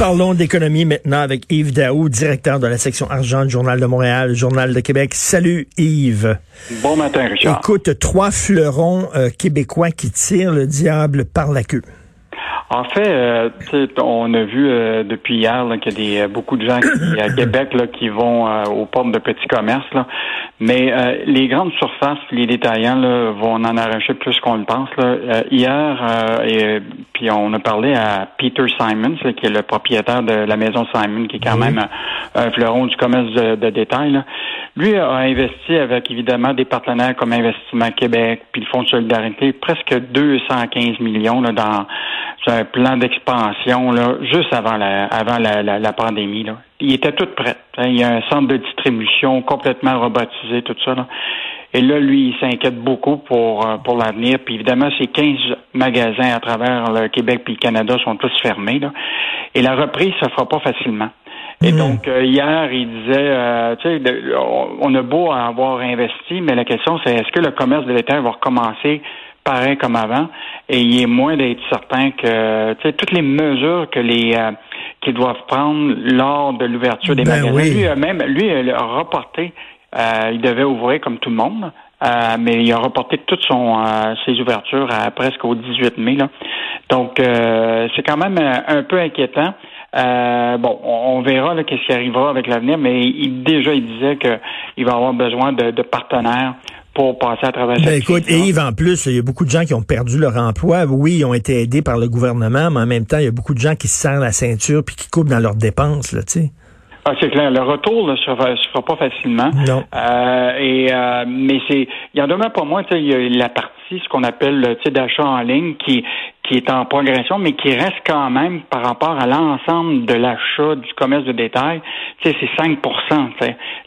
Parlons d'économie maintenant avec Yves Daou, directeur de la section argent du Journal de Montréal, Journal de Québec. Salut Yves. Bon matin, Richard. Écoute, trois fleurons euh, québécois qui tirent le diable par la queue. En fait, euh, on a vu euh, depuis hier qu'il y a des, euh, beaucoup de gens qui, à Québec là, qui vont aux portes de petits commerces. Là. Mais les grandes surfaces, les détaillants là, vont en arracher plus qu'on le pense. Là. hier, et, puis on a parlé à Peter Simons, qui est le propriétaire de la maison Simon, qui est quand même un, fleuron du commerce de, de détail. Là. Lui a investi avec évidemment des partenaires comme Investissement Québec, puis le Fonds de solidarité, presque 215 millions là, dans un plan d'expansion là, juste avant la avant la, la, pandémie. Là. Il était tout prêt. Il y a un centre de distribution complètement robotisé, tout ça. Là. Et là, lui, il s'inquiète beaucoup pour euh, pour l'avenir. Puis évidemment, ces 15 magasins à travers le Québec puis le Canada sont tous fermés. Là. Et la reprise se fera pas facilement. Et hmm. donc, euh, hier, il disait, euh, tu sais, on a beau avoir investi, mais la question, c'est est-ce que le commerce de l'État va recommencer pareil comme avant? Et il est moins d'être certain que, tu sais, toutes les mesures que les euh, qu'ils doivent prendre lors de l'ouverture des ben magasins. Lui, même, lui, il a reporté, il devait ouvrir comme tout le monde. mais il a reporté toutes son, ses ouvertures à presque au 18 mai. Là. Donc, c'est quand même un peu inquiétant. Euh, bon, on, verra qu'est-ce qui arrivera avec l'avenir, mais il, déjà, il disait qu'il va avoir besoin de, partenaires pour passer à travers ben, écoute, et Yves, en plus, il y a beaucoup de gens qui ont perdu leur emploi. Oui, ils ont été aidés par le gouvernement, mais en même temps, il y a beaucoup de gens qui se serrent la ceinture puis qui coupent dans leurs dépenses, là, tu sais. Ah, c'est clair. Le retour ne se, fera pas facilement. Non. Euh, et euh, mais c'est, il y en demeure pas moins. Il y a la partie ce qu'on appelle le d'achat en ligne qui qui est en progression, mais qui reste quand même par rapport à l'ensemble de l'achat du commerce de détail, c'est 5%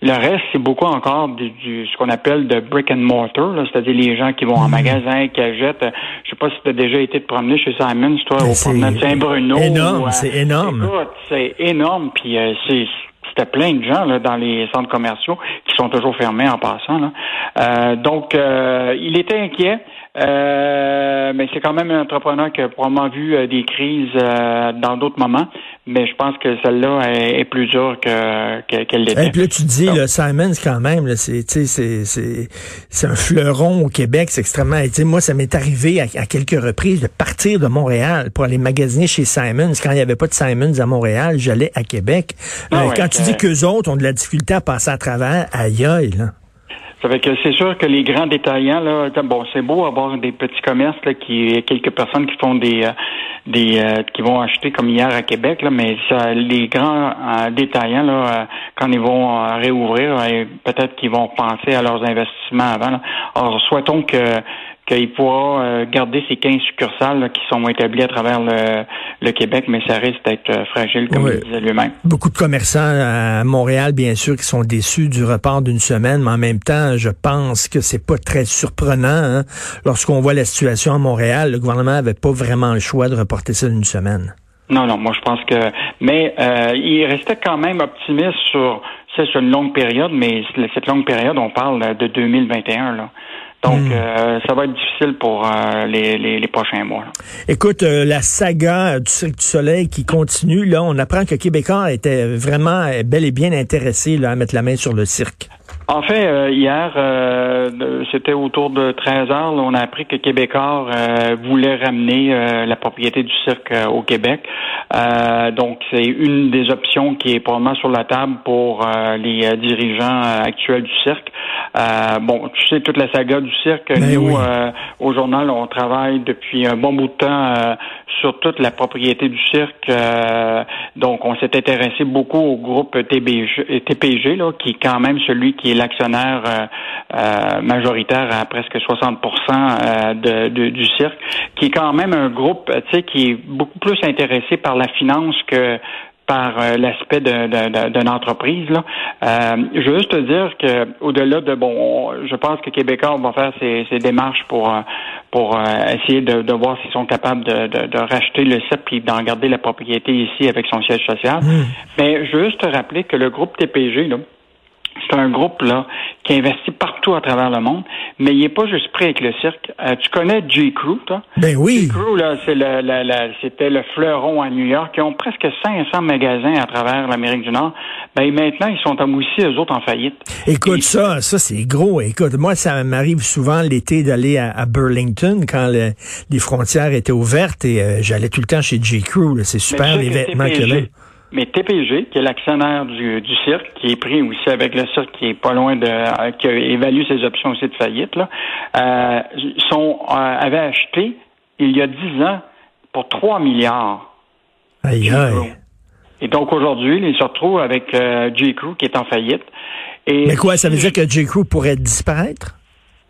Le reste, c'est beaucoup encore du, ce qu'on appelle de brick and mortar, c'est-à-dire les gens qui vont en mmh. magasin, qui achètent. Je sais pas si tu as déjà été te promener chez Simons, toi, ben, au de Saint-Bruno. Énorme, c'est énorme. c'est énorme, puis euh, c'est c'était plein de gens là, dans les centres commerciaux qui sont toujours fermés en passant. Là. Euh, donc, euh, il était inquiet. Euh, mais c'est quand même un entrepreneur qui a probablement vu euh, des crises euh, dans d'autres moments, mais je pense que celle-là est, plus dure que qu'elle l'était. Et puis là, tu dis, le Simons, quand même, c'est c'est un fleuron au Québec, c'est extrêmement. Moi, ça m'est arrivé à, quelques reprises de partir de Montréal pour aller magasiner chez Simons. Quand il n'y avait pas de Simons à Montréal, j'allais à Québec. Ah quand tu dis qu'eux autres ont de la difficulté à passer à travers, aïe aïe, là. Que c'est sûr que les grands détaillants, là, bon, c'est beau avoir des petits commerces là, qui quelques personnes qui font des euh, des euh, qui vont acheter comme hier à Québec, là, mais ça, les grands euh, détaillants, là, quand ils vont réouvrir, peut-être qu'ils vont penser à leurs investissements avant. Là. Alors souhaitons que qu'il pourra euh, garder ces 15 succursales qui sont établies à travers le, Québec, mais ça risque d'être euh, fragile, comme il disait lui-même. Beaucoup de commerçants à Montréal, bien sûr, qui sont déçus du report d'une semaine, mais en même temps, je pense que c'est pas très surprenant. Hein. Lorsqu'on voit la situation à Montréal, le gouvernement avait pas vraiment le choix de reporter ça d'une semaine. Non, non, moi je pense que... Mais euh, il restait quand même optimiste sur... C'est une longue période, mais cette longue période, on parle de 2021, là. Donc, hmm. euh, ça va être difficile pour euh, les, les, prochains mois. Écoute, euh, la saga du Cirque du Soleil qui continue, là, on apprend que Québécois était vraiment bel et bien intéressé là, à mettre la main sur le cirque. En fait, euh, hier, euh, c'était autour de 13 heures, on a appris que Québécois euh, voulait ramener la propriété du cirque au Québec. donc, c'est une des options qui est probablement sur la table pour les dirigeants actuels du cirque. bon, tu sais, toute la saga du cirque, ben nous, au journal, on travaille depuis un bon bout de temps sur toute la propriété du cirque. donc, on s'est intéressé beaucoup au groupe TBG, TPG, là, qui est quand même celui qui est l'actionnaire euh, euh, majoritaire à presque 60 euh, de, du cirque, qui est quand même un groupe, tu sais, qui est beaucoup plus intéressé par la finance que par l'aspect d'une entreprise. Là. je veux juste te dire que au-delà de bon, je pense que Québécois va faire ses, démarches pour pour essayer de, voir s'ils sont capables de, racheter le site puis d'en garder la propriété ici avec son siège social. Mmh. Mais je veux juste te rappeler que le groupe TPG là, c'est un groupe là qui investit partout à travers le monde, mais il n'est pas juste prêt avec le cirque. Euh, tu connais J. Crew, toi? Ben oui. J. Crew, là, c'est le, c'était le fleuron à New York. Ils ont presque 500 magasins à travers l'Amérique du Nord. Ben maintenant, ils sont aussi eux autres en faillite. Écoute, ça, ça c'est gros. Écoute, moi, ça m'arrive souvent l'été d'aller à, Burlington quand les frontières étaient ouvertes et euh, j'allais tout le temps chez J. Crew. C'est super les vêtements que là. Mais TPG, qui est l'actionnaire du, du, cirque, qui est pris aussi avec le cirque, qui est pas loin de, euh, qui évalue ses options aussi de faillite, là, euh, sont, euh, avait acheté il y a dix ans pour 3 milliards. Aïe, aïe. Et donc aujourd'hui, il se retrouve avec euh, J. Crew qui est en faillite. Et Mais quoi, ça veut dire que J. Crew pourrait disparaître?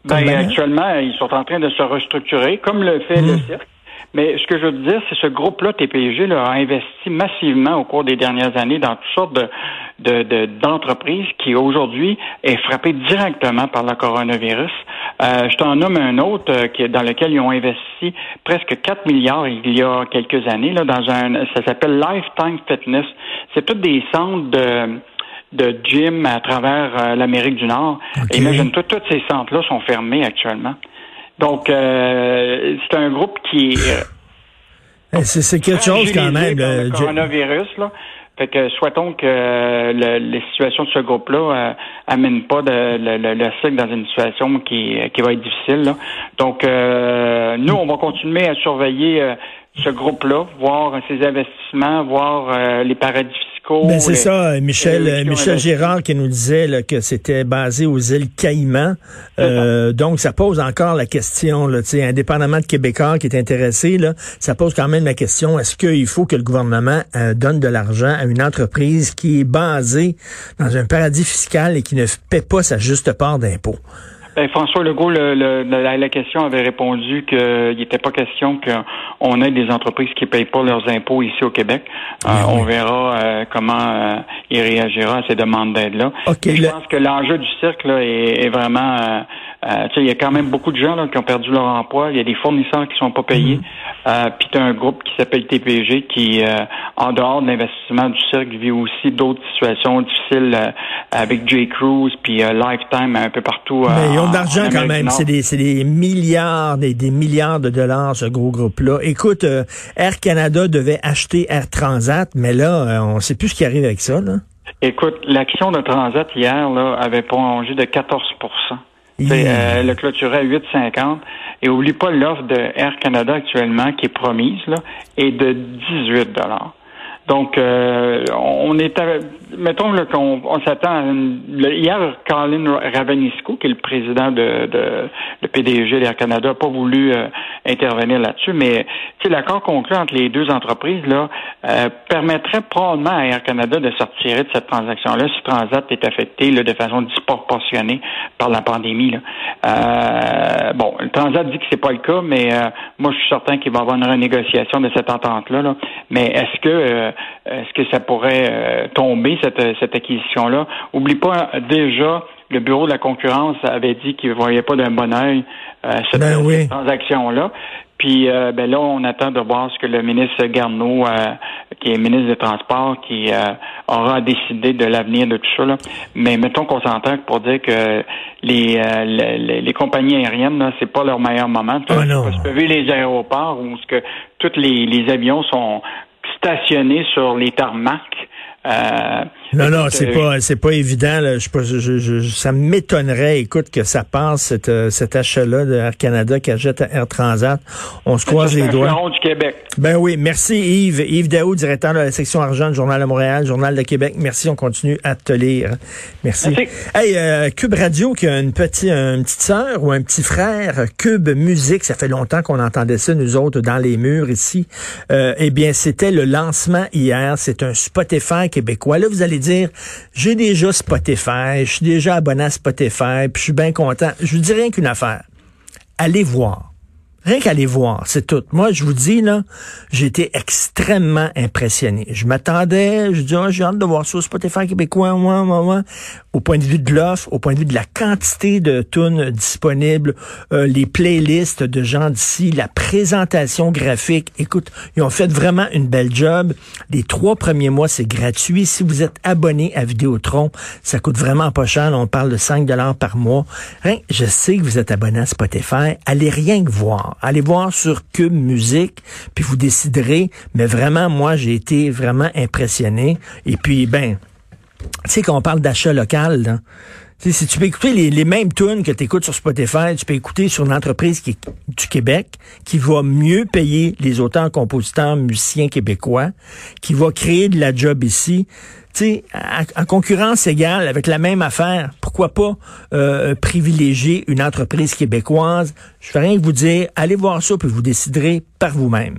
Ben, actuellement, ils sont en train de se restructurer, comme le fait le hmm. cirque. Mais ce que je veux dire, c'est ce groupe-là, TPG, là, a investi massivement au cours des dernières années dans toutes sortes de, d'entreprises qui aujourd'hui est frappée directement par le coronavirus. Euh, je t'en nomme un autre euh, qui, dans lequel ils ont investi presque 4 milliards il y a quelques années là, dans un ça s'appelle Lifetime Fitness. C'est tous des centres de de gym à travers euh, l'Amérique du Nord. Imagine-toi, tous ces centres-là sont fermés actuellement. Donc, euh, c'est un groupe qui est... Euh, c'est quelque chose quand même. Le coronavirus, là. Fait que souhaitons que euh, les situations de ce groupe-là amènent pas de, le, cycle dans une situation qui, qui va être difficile. Là. Donc, nous, on va continuer à surveiller ce groupe-là, voir ses investissements, voir les paradis ben, c'est ça, Michel, Michel Girard qui nous disait là, que c'était basé aux îles Caïmans. Euh, donc, ça pose encore la question, là, indépendamment de Québécois qui est intéressé, là, ça pose quand même la question, est-ce qu'il faut que le gouvernement euh, donne de l'argent à une entreprise qui est basée dans un paradis fiscal et qui ne paie pas sa juste part d'impôts? Ben, François Legault, le, la, question avait répondu qu'il n'était pas question qu'on ait des entreprises qui ne payent pas leurs impôts ici au Québec. Euh, on verra euh, comment euh, il réagira à ces demandes d'aide-là. je pense que l'enjeu du cirque là, est, est vraiment euh, il y a quand même beaucoup de gens là, qui ont perdu leur emploi. Il y a des fournisseurs qui sont pas payés. Euh, puis tu as un groupe qui s'appelle TPG qui, euh, en dehors de l'investissement du cirque, vit aussi d'autres situations difficiles euh, avec J. Cruz puis Lifetime un peu partout. Mais ils ont de l'argent quand même. C'est des, des, milliards, des, des, milliards de dollars, ce gros groupe-là. Écoute, Air Canada devait acheter Air Transat, mais là, on sait plus ce qui arrive avec ça. Là. Écoute, l'action de Transat hier là, avait prolongé de 14% euh, le clôturait à 8,50. Et oublie pas l'offre de Air Canada actuellement qui est promise là, est de 18 dollars. Donc, euh, on est, mettons qu'on on, s'attend à une, hier, Colin Ravenisco, qui est le président de, de le PDG d'Air Canada, n'a pas voulu euh, intervenir là-dessus, mais l'accord conclu entre les deux entreprises là euh, permettrait probablement à Air Canada de sortir de cette transaction-là si Transat est affecté là, de façon disproportionnée par la pandémie. Là. Euh, bon, Transat dit que c'est pas le cas, mais moi je suis certain qu'il va y avoir une renégociation de cette entente-là. Là. Mais est-ce que est-ce que ça pourrait euh, tomber, cette, cette acquisition-là? Oublie pas, déjà, le Bureau de la concurrence avait dit qu'il ne voyait pas d'un bon oeil euh, cette, ben transaction-là. Puis euh, ben là, on attend de voir ce que le ministre Garneau, qui est ministre des Transports, qui aura décidé de l'avenir de tout ça. Là. Mais mettons qu'on s'entend pour dire que les, les, compagnies aériennes, c'est pas leur meilleur moment. Tu oh vu les aéroports où ce que tous les, les avions sont stationné sur les tarmacs euh, non, non, c'est euh, pas, c'est pas évident. Là. Je, je, je, ça m'étonnerait, écoute, que ça passe euh, cet achat-là de Air Canada qui achète à Air Transat. On se croise les doigts. du Québec. Ben oui, merci Yves. Yves Daou, directeur de la section argent du Journal de Montréal, Journal de Québec. Merci, on continue à te lire. Merci. Hey, Cube Radio qui a une petite, une petite sœur ou un petit frère, Cube Musique. Ça fait longtemps qu'on entendait ça nous autres dans les murs ici. eh bien, c'était le lancement hier. C'est un Spotify québécois. Là, vous allez dire, j'ai déjà Spotify, je suis déjà abonné à Spotify, puis je suis bien content. Je vous dis rien qu'une affaire. Allez voir Rien qu'à les voir, c'est tout. Moi, je vous dis, là, j'ai été extrêmement impressionné. Je m'attendais, je dis, oh, j'ai hâte de voir ça Spotify québécois, moi, moi, moi. Au point de vue de l'offre, au point de vue de la quantité de tunes disponibles, euh, les playlists de gens d'ici, la présentation graphique. Écoute, ils ont fait vraiment une belle job. Les trois premiers mois, c'est gratuit. Si vous êtes abonné à Vidéotron, ça coûte vraiment pas cher. on parle de 5 dollars par mois. Hein, je sais que vous êtes abonné à Spotify. Allez rien que voir. Allez voir sur Cube Musique, puis vous déciderez. Mais vraiment, moi, j'ai été vraiment impressionné. Et puis, ben, tu sais, quand on parle d'achat local, si tu peux écouter les, mêmes tunes que tu écoutes sur Spotify, tu peux écouter sur une entreprise qui du Québec, qui va mieux payer les auteurs, compositeurs, musiciens québécois, qui va créer de la job ici sais, en concurrence égale avec la même affaire, pourquoi pas euh, privilégier une entreprise québécoise? Je fais rien que vous dire, allez voir ça, puis vous déciderez par vous-même.